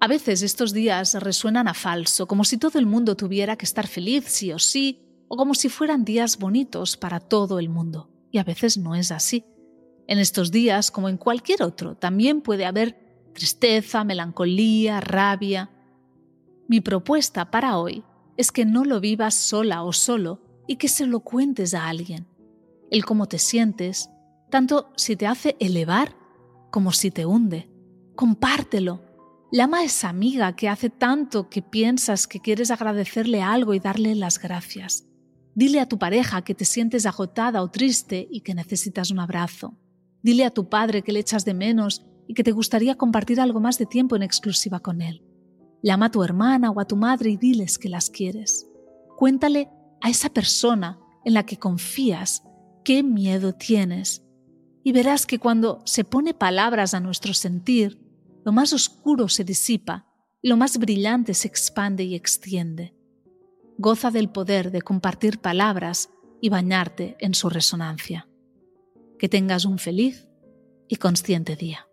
A veces estos días resuenan a falso, como si todo el mundo tuviera que estar feliz sí o sí, o como si fueran días bonitos para todo el mundo. Y a veces no es así. En estos días, como en cualquier otro, también puede haber tristeza, melancolía, rabia. Mi propuesta para hoy es que no lo vivas sola o solo y que se lo cuentes a alguien. El cómo te sientes, tanto si te hace elevar como si te hunde. Compártelo Llama a esa amiga que hace tanto que piensas que quieres agradecerle algo y darle las gracias. Dile a tu pareja que te sientes agotada o triste y que necesitas un abrazo. Dile a tu padre que le echas de menos y que te gustaría compartir algo más de tiempo en exclusiva con él. Llama a tu hermana o a tu madre y diles que las quieres. Cuéntale a esa persona en la que confías qué miedo tienes y verás que cuando se pone palabras a nuestro sentir, lo más oscuro se disipa lo más brillante se expande y extiende. Goza del poder de compartir palabras y bañarte en su resonancia. Que tengas un feliz y consciente día.